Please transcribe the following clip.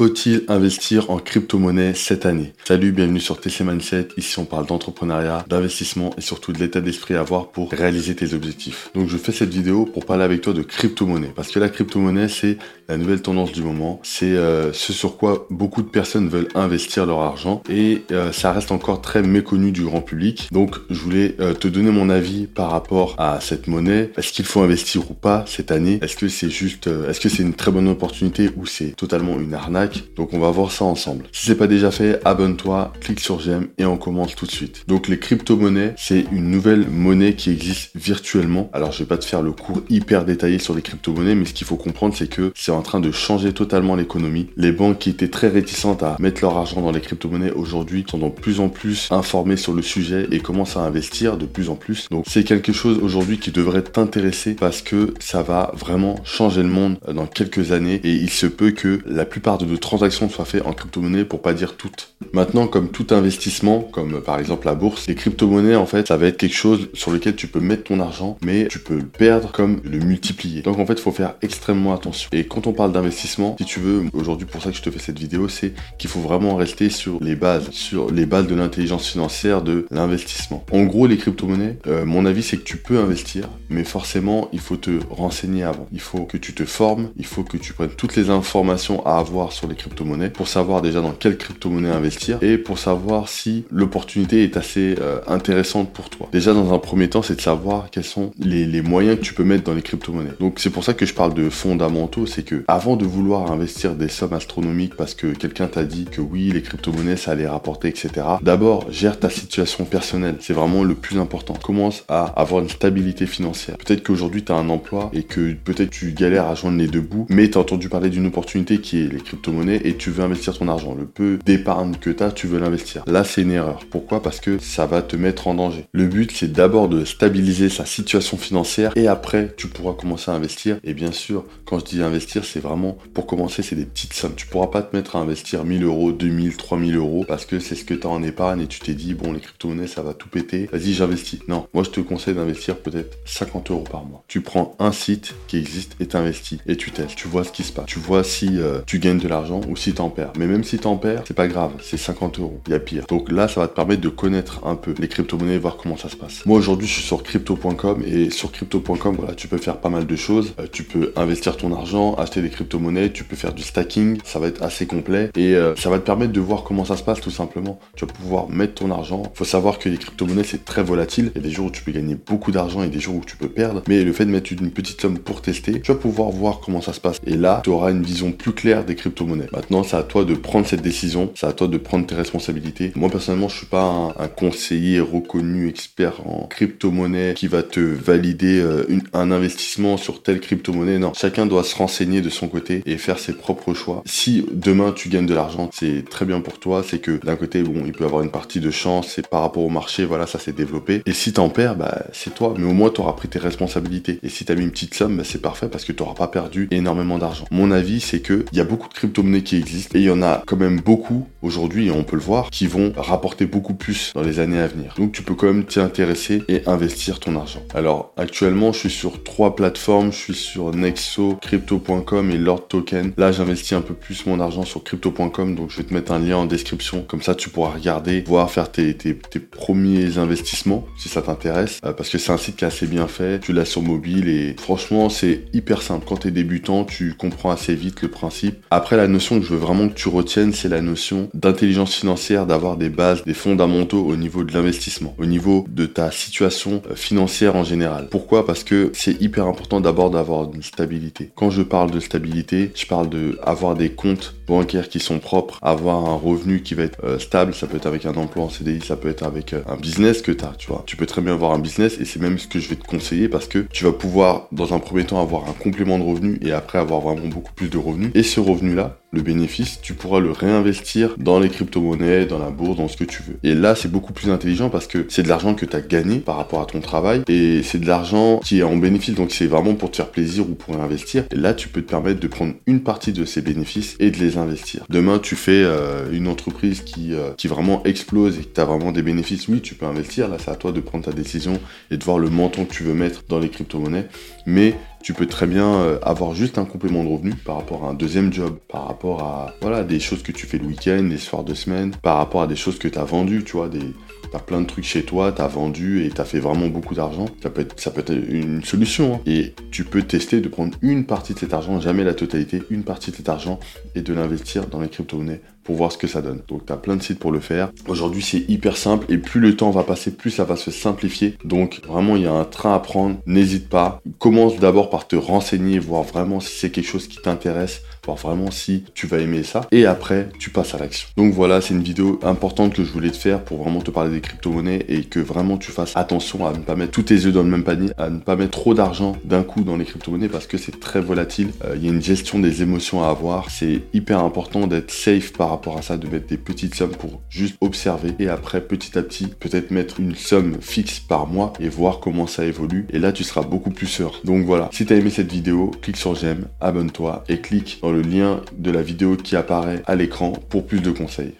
Faut-il investir en crypto-monnaie cette année Salut, bienvenue sur TC Mindset. Ici, on parle d'entrepreneuriat, d'investissement et surtout de l'état d'esprit à avoir pour réaliser tes objectifs. Donc, je fais cette vidéo pour parler avec toi de crypto-monnaie parce que la crypto-monnaie, c'est la nouvelle tendance du moment. C'est euh, ce sur quoi beaucoup de personnes veulent investir leur argent et euh, ça reste encore très méconnu du grand public. Donc, je voulais euh, te donner mon avis par rapport à cette monnaie. Est-ce qu'il faut investir ou pas cette année? Est-ce que c'est juste, est-ce que c'est une très bonne opportunité ou c'est totalement une arnaque? Donc, on va voir ça ensemble. Si c'est pas déjà fait, abonne-toi, clique sur j'aime et on commence tout de suite. Donc, les crypto-monnaies, c'est une nouvelle monnaie qui existe virtuellement. Alors, je vais pas te faire le cours hyper détaillé sur les crypto-monnaies, mais ce qu'il faut comprendre, c'est que c'est en train de changer totalement l'économie. Les banques qui étaient très réticentes à mettre leur argent dans les crypto-monnaies aujourd'hui sont de plus en plus informées sur le sujet et commencent à investir de plus en plus. Donc c'est quelque chose aujourd'hui qui devrait t'intéresser parce que ça va vraiment changer le monde dans quelques années et il se peut que la plupart de nos transactions soient faites en crypto-monnaie pour pas dire toutes. Maintenant, comme tout investissement, comme par exemple la bourse, les crypto-monnaies en fait, ça va être quelque chose sur lequel tu peux mettre ton argent, mais tu peux le perdre comme le multiplier. Donc en fait, il faut faire extrêmement attention. Et quand on parle d'investissement, si tu veux, aujourd'hui pour ça que je te fais cette vidéo, c'est qu'il faut vraiment rester sur les bases, sur les bases de l'intelligence financière, de l'investissement. En gros, les crypto-monnaies, euh, mon avis c'est que tu peux investir, mais forcément il faut te renseigner avant. Il faut que tu te formes, il faut que tu prennes toutes les informations à avoir sur les crypto-monnaies pour savoir déjà dans quelle crypto-monnaie investir et pour savoir si l'opportunité est assez euh, intéressante pour toi. Déjà dans un premier temps, c'est de savoir quels sont les, les moyens que tu peux mettre dans les crypto-monnaies. Donc c'est pour ça que je parle de fondamentaux, c'est que avant de vouloir investir des sommes astronomiques parce que quelqu'un t'a dit que oui, les crypto-monnaies, ça allait rapporter, etc. D'abord, gère ta situation personnelle. C'est vraiment le plus important. Commence à avoir une stabilité financière. Peut-être qu'aujourd'hui, tu as un emploi et que peut-être tu galères à joindre les deux bouts, mais tu as entendu parler d'une opportunité qui est les crypto-monnaies et tu veux investir ton argent. Le peu d'épargne que tu as, tu veux l'investir. Là, c'est une erreur. Pourquoi? Parce que ça va te mettre en danger. Le but, c'est d'abord de stabiliser sa situation financière et après, tu pourras commencer à investir. Et bien sûr, quand je dis investir, c'est vraiment pour commencer, c'est des petites sommes. Tu pourras pas te mettre à investir 1000 euros, 2000, 3000 euros parce que c'est ce que tu as en épargne et tu t'es dit, bon, les crypto-monnaies, ça va tout péter. Vas-y, j'investis. Non, moi, je te conseille d'investir peut-être 50 euros par mois. Tu prends un site qui existe et t'investis et tu testes. Tu vois ce qui se passe. Tu vois si euh, tu gagnes de l'argent ou si t'en perds. Mais même si t'en perds, c'est pas grave. C'est 50 euros. Il y a pire. Donc là, ça va te permettre de connaître un peu les crypto-monnaies, voir comment ça se passe. Moi, aujourd'hui, je suis sur crypto.com et sur crypto.com, voilà, tu peux faire pas mal de choses. Euh, tu peux investir ton argent, acheter des crypto-monnaies tu peux faire du stacking, ça va être assez complet et euh, ça va te permettre de voir comment ça se passe tout simplement. Tu vas pouvoir mettre ton argent. Faut savoir que les crypto-monnaies c'est très volatile. Il y a des jours où tu peux gagner beaucoup d'argent et des jours où tu peux perdre. Mais le fait de mettre une petite somme pour tester, tu vas pouvoir voir comment ça se passe. Et là, tu auras une vision plus claire des crypto-monnaies. Maintenant, c'est à toi de prendre cette décision, c'est à toi de prendre tes responsabilités. Moi personnellement, je suis pas un, conseiller reconnu expert en crypto-monnaie qui va te valider euh, un investissement sur telle crypto-monnaie. Non, chacun doit se renseigner de son côté et faire ses propres choix. Si demain tu gagnes de l'argent, c'est très bien pour toi. C'est que d'un côté, bon, il peut avoir une partie de chance et par rapport au marché, voilà, ça s'est développé. Et si t'en perds, bah, c'est toi. Mais au moins, tu auras pris tes responsabilités. Et si t'as mis une petite somme, bah, c'est parfait parce que t'auras pas perdu énormément d'argent. Mon avis, c'est que il y a beaucoup de qui existent et il y en a quand même beaucoup aujourd'hui, et on peut le voir, qui vont rapporter beaucoup plus dans les années à venir. Donc, tu peux quand même t'y intéresser et investir ton argent. Alors, actuellement, je suis sur trois plateformes. Je suis sur Nexo, Crypto.com et Lord Là, j'investis un peu plus mon argent sur crypto.com, donc je vais te mettre un lien en description. Comme ça, tu pourras regarder, voir faire tes, tes, premiers investissements si ça t'intéresse. Euh, parce que c'est un site qui est assez bien fait. Tu l'as sur mobile et franchement, c'est hyper simple. Quand tu es débutant, tu comprends assez vite le principe. Après, la notion que je veux vraiment que tu retiennes, c'est la notion d'intelligence financière, d'avoir des bases, des fondamentaux au niveau de l'investissement, au niveau de ta situation euh, financière en général. Pourquoi? Parce que c'est hyper important d'abord d'avoir une stabilité. Quand je parle de stabilité, je parle de avoir des comptes bancaires qui sont propres, avoir un revenu qui va être euh, stable. Ça peut être avec un emploi en CDI, ça peut être avec euh, un business que tu as, tu vois. Tu peux très bien avoir un business et c'est même ce que je vais te conseiller parce que tu vas pouvoir, dans un premier temps, avoir un complément de revenu et après avoir vraiment beaucoup plus de revenus. Et ce revenu-là, le bénéfice, tu pourras le réinvestir dans les crypto-monnaies, dans la bourse, dans ce que tu veux. Et là, c'est beaucoup plus intelligent parce que c'est de l'argent que tu as gagné par rapport à ton travail et c'est de l'argent qui est en bénéfice. Donc, c'est vraiment pour te faire plaisir ou pour investir. Et là, tu peux te permettre de prendre une partie de ces bénéfices et de les investir. Demain, tu fais euh, une entreprise qui, euh, qui vraiment explose et que tu as vraiment des bénéfices. Oui, tu peux investir. Là, c'est à toi de prendre ta décision et de voir le montant que tu veux mettre dans les crypto-monnaies. Mais tu peux très bien euh, avoir juste un complément de revenu par rapport à un deuxième job, par rapport à voilà des choses que tu fais le week-end, les soirs de semaine, par rapport à des choses que tu as vendues, tu vois, des T'as plein de trucs chez toi, t'as vendu et t'as fait vraiment beaucoup d'argent. Ça peut être, ça peut être une solution. Hein. Et tu peux tester de prendre une partie de cet argent, jamais la totalité, une partie de cet argent et de l'investir dans les crypto-monnaies pour voir ce que ça donne. Donc tu as plein de sites pour le faire. Aujourd'hui c'est hyper simple et plus le temps va passer, plus ça va se simplifier. Donc vraiment il y a un train à prendre, n'hésite pas. Commence d'abord par te renseigner, voir vraiment si c'est quelque chose qui t'intéresse, voir vraiment si tu vas aimer ça. Et après tu passes à l'action. Donc voilà, c'est une vidéo importante que je voulais te faire pour vraiment te parler des crypto-monnaies et que vraiment tu fasses attention à ne pas mettre tous tes œufs dans le même panier, à ne pas mettre trop d'argent d'un coup dans les crypto-monnaies parce que c'est très volatile. Euh, il y a une gestion des émotions à avoir. C'est hyper important d'être safe par rapport à ça, de mettre des petites sommes pour juste observer et après petit à petit peut-être mettre une somme fixe par mois et voir comment ça évolue et là tu seras beaucoup plus sûr. Donc voilà, si tu as aimé cette vidéo, clique sur j'aime, abonne-toi et clique le lien de la vidéo qui apparaît à l'écran pour plus de conseils.